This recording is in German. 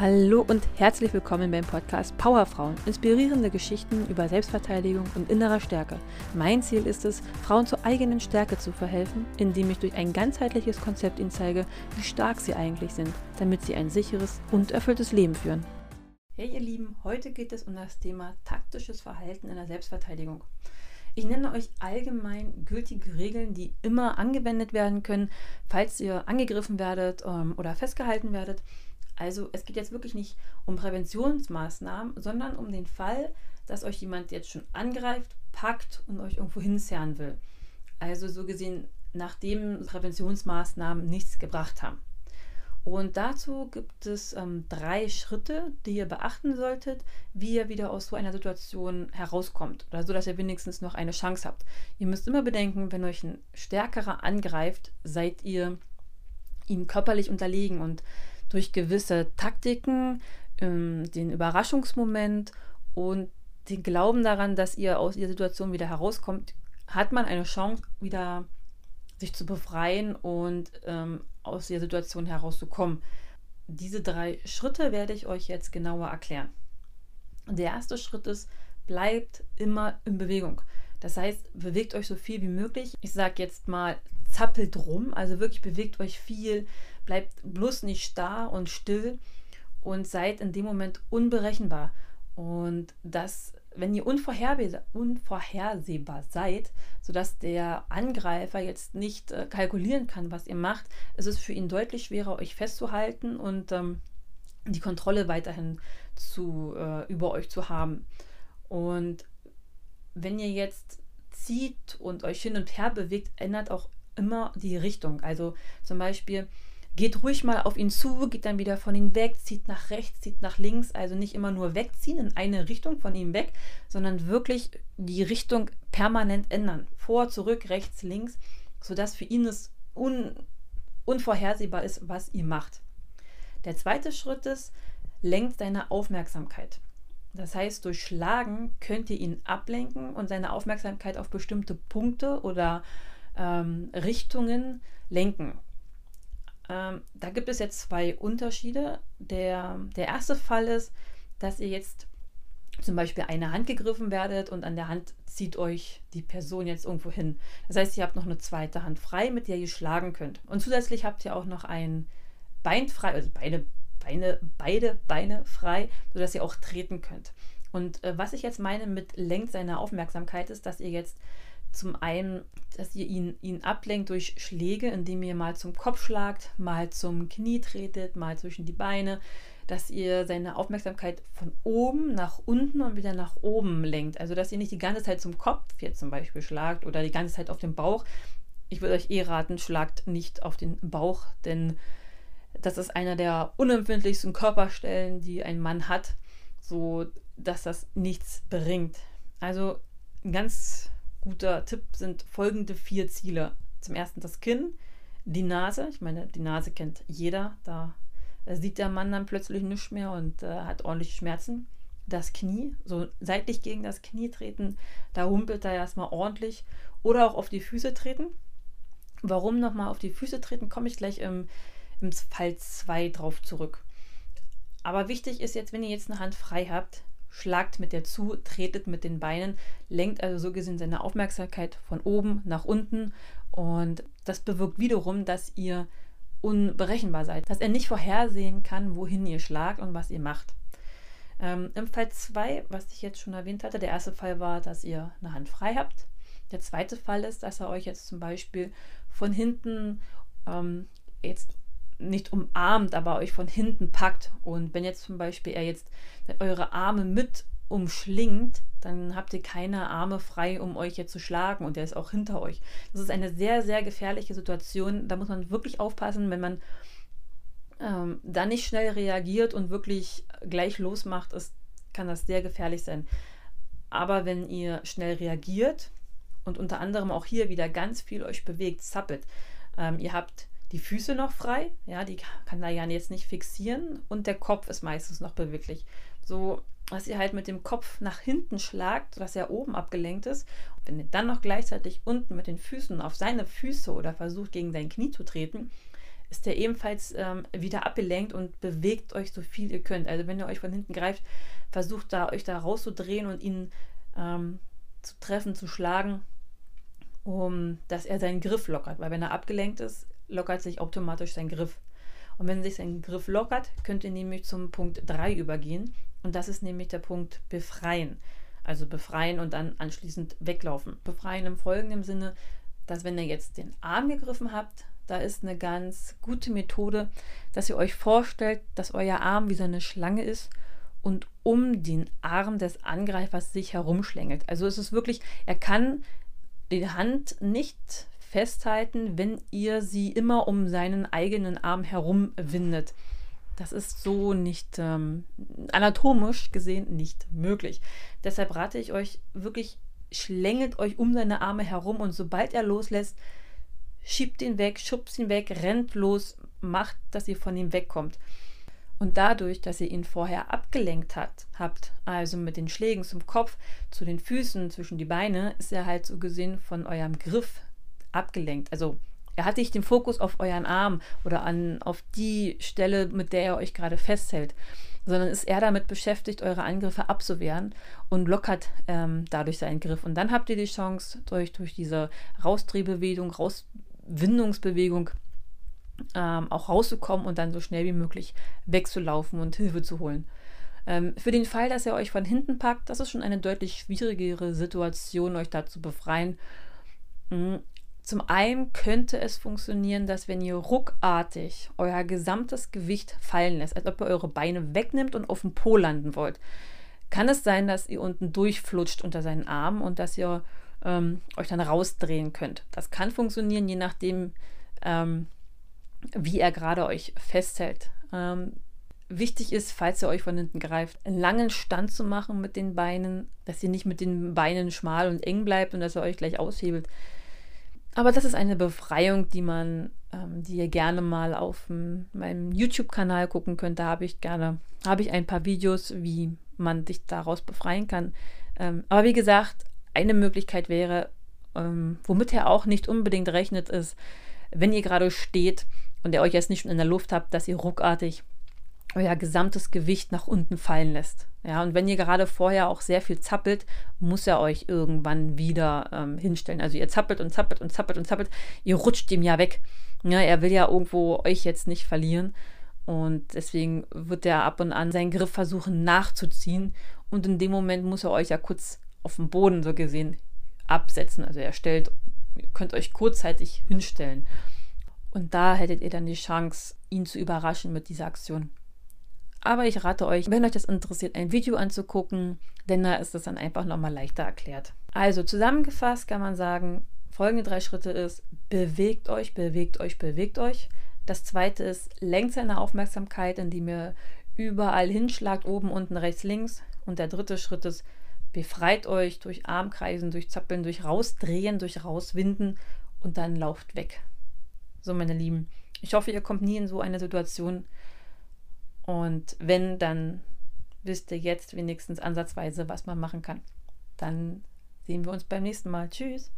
Hallo und herzlich willkommen beim Podcast Powerfrauen. Inspirierende Geschichten über Selbstverteidigung und innerer Stärke. Mein Ziel ist es, Frauen zur eigenen Stärke zu verhelfen, indem ich durch ein ganzheitliches Konzept ihnen zeige, wie stark sie eigentlich sind, damit sie ein sicheres und erfülltes Leben führen. Hey ihr Lieben, heute geht es um das Thema taktisches Verhalten in der Selbstverteidigung. Ich nenne euch allgemein gültige Regeln, die immer angewendet werden können, falls ihr angegriffen werdet ähm, oder festgehalten werdet also es geht jetzt wirklich nicht um Präventionsmaßnahmen, sondern um den Fall, dass euch jemand jetzt schon angreift, packt und euch irgendwo hinzerren will. Also so gesehen, nachdem Präventionsmaßnahmen nichts gebracht haben. Und dazu gibt es ähm, drei Schritte, die ihr beachten solltet, wie ihr wieder aus so einer Situation herauskommt. Oder so, dass ihr wenigstens noch eine Chance habt. Ihr müsst immer bedenken, wenn euch ein Stärkerer angreift, seid ihr ihm körperlich unterlegen. Und durch gewisse Taktiken, ähm, den Überraschungsmoment und den Glauben daran, dass ihr aus dieser Situation wieder herauskommt, hat man eine Chance, wieder sich zu befreien und ähm, aus der Situation herauszukommen. Diese drei Schritte werde ich euch jetzt genauer erklären. Der erste Schritt ist, bleibt immer in Bewegung. Das heißt, bewegt euch so viel wie möglich. Ich sage jetzt mal, zappelt rum, also wirklich bewegt euch viel, bleibt bloß nicht starr und still und seid in dem Moment unberechenbar. Und das, wenn ihr unvorhersehbar seid, sodass der Angreifer jetzt nicht äh, kalkulieren kann, was ihr macht, ist es für ihn deutlich schwerer, euch festzuhalten und ähm, die Kontrolle weiterhin zu, äh, über euch zu haben. Und wenn ihr jetzt zieht und euch hin und her bewegt, ändert auch immer die Richtung. Also zum Beispiel, Geht ruhig mal auf ihn zu, geht dann wieder von ihm weg, zieht nach rechts, zieht nach links. Also nicht immer nur wegziehen in eine Richtung von ihm weg, sondern wirklich die Richtung permanent ändern. Vor, zurück, rechts, links, sodass für ihn es un unvorhersehbar ist, was ihr macht. Der zweite Schritt ist, lenkt seine Aufmerksamkeit. Das heißt, durch Schlagen könnt ihr ihn ablenken und seine Aufmerksamkeit auf bestimmte Punkte oder ähm, Richtungen lenken. Ähm, da gibt es jetzt zwei Unterschiede. Der, der erste Fall ist, dass ihr jetzt zum Beispiel eine Hand gegriffen werdet und an der Hand zieht euch die Person jetzt irgendwo hin. Das heißt, ihr habt noch eine zweite Hand frei, mit der ihr schlagen könnt. Und zusätzlich habt ihr auch noch ein Bein frei, also beide Beine, beide Beine frei, sodass ihr auch treten könnt. Und äh, was ich jetzt meine mit lenkt seine Aufmerksamkeit ist, dass ihr jetzt zum einen, dass ihr ihn, ihn ablenkt durch Schläge, indem ihr mal zum Kopf schlagt, mal zum Knie tretet, mal zwischen die Beine, dass ihr seine Aufmerksamkeit von oben nach unten und wieder nach oben lenkt. Also dass ihr nicht die ganze Zeit zum Kopf jetzt zum Beispiel schlagt oder die ganze Zeit auf den Bauch. Ich würde euch eh raten, schlagt nicht auf den Bauch, denn das ist einer der unempfindlichsten Körperstellen, die ein Mann hat, so dass das nichts bringt. Also ganz guter Tipp sind folgende vier Ziele. Zum ersten das Kinn, die Nase. Ich meine, die Nase kennt jeder. Da sieht der Mann dann plötzlich nichts mehr und äh, hat ordentlich Schmerzen. Das Knie, so seitlich gegen das Knie treten, da humpelt er erstmal ordentlich. Oder auch auf die Füße treten. Warum nochmal auf die Füße treten, komme ich gleich im, im Fall 2 drauf zurück. Aber wichtig ist jetzt, wenn ihr jetzt eine Hand frei habt, schlagt mit der zu, tretet mit den Beinen, lenkt also so gesehen seine Aufmerksamkeit von oben nach unten und das bewirkt wiederum, dass ihr unberechenbar seid, dass er nicht vorhersehen kann, wohin ihr schlagt und was ihr macht. Ähm, Im Fall 2, was ich jetzt schon erwähnt hatte, der erste Fall war, dass ihr eine Hand frei habt. Der zweite Fall ist, dass er euch jetzt zum Beispiel von hinten ähm, jetzt nicht umarmt, aber euch von hinten packt. Und wenn jetzt zum Beispiel er jetzt eure Arme mit umschlingt, dann habt ihr keine Arme frei, um euch jetzt zu schlagen und er ist auch hinter euch. Das ist eine sehr, sehr gefährliche Situation. Da muss man wirklich aufpassen, wenn man ähm, da nicht schnell reagiert und wirklich gleich losmacht, ist, kann das sehr gefährlich sein. Aber wenn ihr schnell reagiert und unter anderem auch hier wieder ganz viel euch bewegt, zappelt, ähm, ihr habt die Füße noch frei, ja, die kann da ja jetzt nicht fixieren und der Kopf ist meistens noch beweglich. So, dass ihr halt mit dem Kopf nach hinten schlagt, dass er oben abgelenkt ist. Und wenn ihr dann noch gleichzeitig unten mit den Füßen auf seine Füße oder versucht gegen sein Knie zu treten, ist der ebenfalls ähm, wieder abgelenkt und bewegt euch so viel ihr könnt. Also wenn ihr euch von hinten greift, versucht da euch da rauszudrehen und ihn ähm, zu treffen, zu schlagen, um dass er seinen Griff lockert. Weil wenn er abgelenkt ist, lockert sich automatisch sein Griff. Und wenn sich sein Griff lockert, könnt ihr nämlich zum Punkt 3 übergehen. Und das ist nämlich der Punkt befreien. Also befreien und dann anschließend weglaufen. Befreien im folgenden Sinne, dass wenn ihr jetzt den Arm gegriffen habt, da ist eine ganz gute Methode, dass ihr euch vorstellt, dass euer Arm wie so eine Schlange ist und um den Arm des Angreifers sich herumschlängelt. Also es ist wirklich, er kann die Hand nicht festhalten, wenn ihr sie immer um seinen eigenen Arm herum windet. Das ist so nicht ähm, anatomisch gesehen nicht möglich. Deshalb rate ich euch wirklich, schlängelt euch um seine Arme herum und sobald er loslässt, schiebt ihn weg, schubst ihn weg, rennt los, macht, dass ihr von ihm wegkommt. Und dadurch, dass ihr ihn vorher abgelenkt hat, habt, also mit den Schlägen zum Kopf, zu den Füßen, zwischen die Beine, ist er halt so gesehen von eurem Griff abgelenkt. Also er hat nicht den Fokus auf euren Arm oder an, auf die Stelle, mit der er euch gerade festhält, sondern ist er damit beschäftigt, eure Angriffe abzuwehren und lockert ähm, dadurch seinen Griff. Und dann habt ihr die Chance, durch, durch diese Rausdrehbewegung, Raus Windungsbewegung ähm, auch rauszukommen und dann so schnell wie möglich wegzulaufen und Hilfe zu holen. Ähm, für den Fall, dass er euch von hinten packt, das ist schon eine deutlich schwierigere Situation, euch da zu befreien. Zum einen könnte es funktionieren, dass wenn ihr ruckartig euer gesamtes Gewicht fallen lässt, als ob ihr eure Beine wegnimmt und auf dem Po landen wollt, kann es sein, dass ihr unten durchflutscht unter seinen Armen und dass ihr ähm, euch dann rausdrehen könnt. Das kann funktionieren, je nachdem, ähm, wie er gerade euch festhält. Ähm, wichtig ist, falls ihr euch von hinten greift, einen langen Stand zu machen mit den Beinen, dass ihr nicht mit den Beinen schmal und eng bleibt und dass er euch gleich aushebelt. Aber das ist eine Befreiung, die man, ähm, die ihr gerne mal auf meinem YouTube-Kanal gucken könnt. Da habe ich gerne, habe ich ein paar Videos, wie man sich daraus befreien kann. Ähm, aber wie gesagt, eine Möglichkeit wäre, ähm, womit er auch nicht unbedingt rechnet, ist, wenn ihr gerade steht und ihr euch jetzt nicht schon in der Luft habt, dass ihr ruckartig euer gesamtes Gewicht nach unten fallen lässt. Ja, und wenn ihr gerade vorher auch sehr viel zappelt, muss er euch irgendwann wieder ähm, hinstellen. Also ihr zappelt und zappelt und zappelt und zappelt, ihr rutscht ihm ja weg. Ja, er will ja irgendwo euch jetzt nicht verlieren. Und deswegen wird er ab und an seinen Griff versuchen nachzuziehen. Und in dem Moment muss er euch ja kurz auf dem Boden so gesehen absetzen. Also er stellt, ihr könnt euch kurzzeitig hinstellen. Und da hättet ihr dann die Chance, ihn zu überraschen mit dieser Aktion. Aber ich rate euch, wenn euch das interessiert, ein Video anzugucken, denn da ist es dann einfach nochmal leichter erklärt. Also zusammengefasst kann man sagen, folgende drei Schritte ist, bewegt euch, bewegt euch, bewegt euch. Das zweite ist, lenkt seine Aufmerksamkeit, indem ihr überall hinschlagt, oben, unten, rechts, links. Und der dritte Schritt ist, Befreit euch durch Armkreisen, durch Zappeln, durch Rausdrehen, durch Rauswinden und dann lauft weg. So, meine Lieben, ich hoffe, ihr kommt nie in so eine Situation. Und wenn, dann wisst ihr jetzt wenigstens ansatzweise, was man machen kann. Dann sehen wir uns beim nächsten Mal. Tschüss.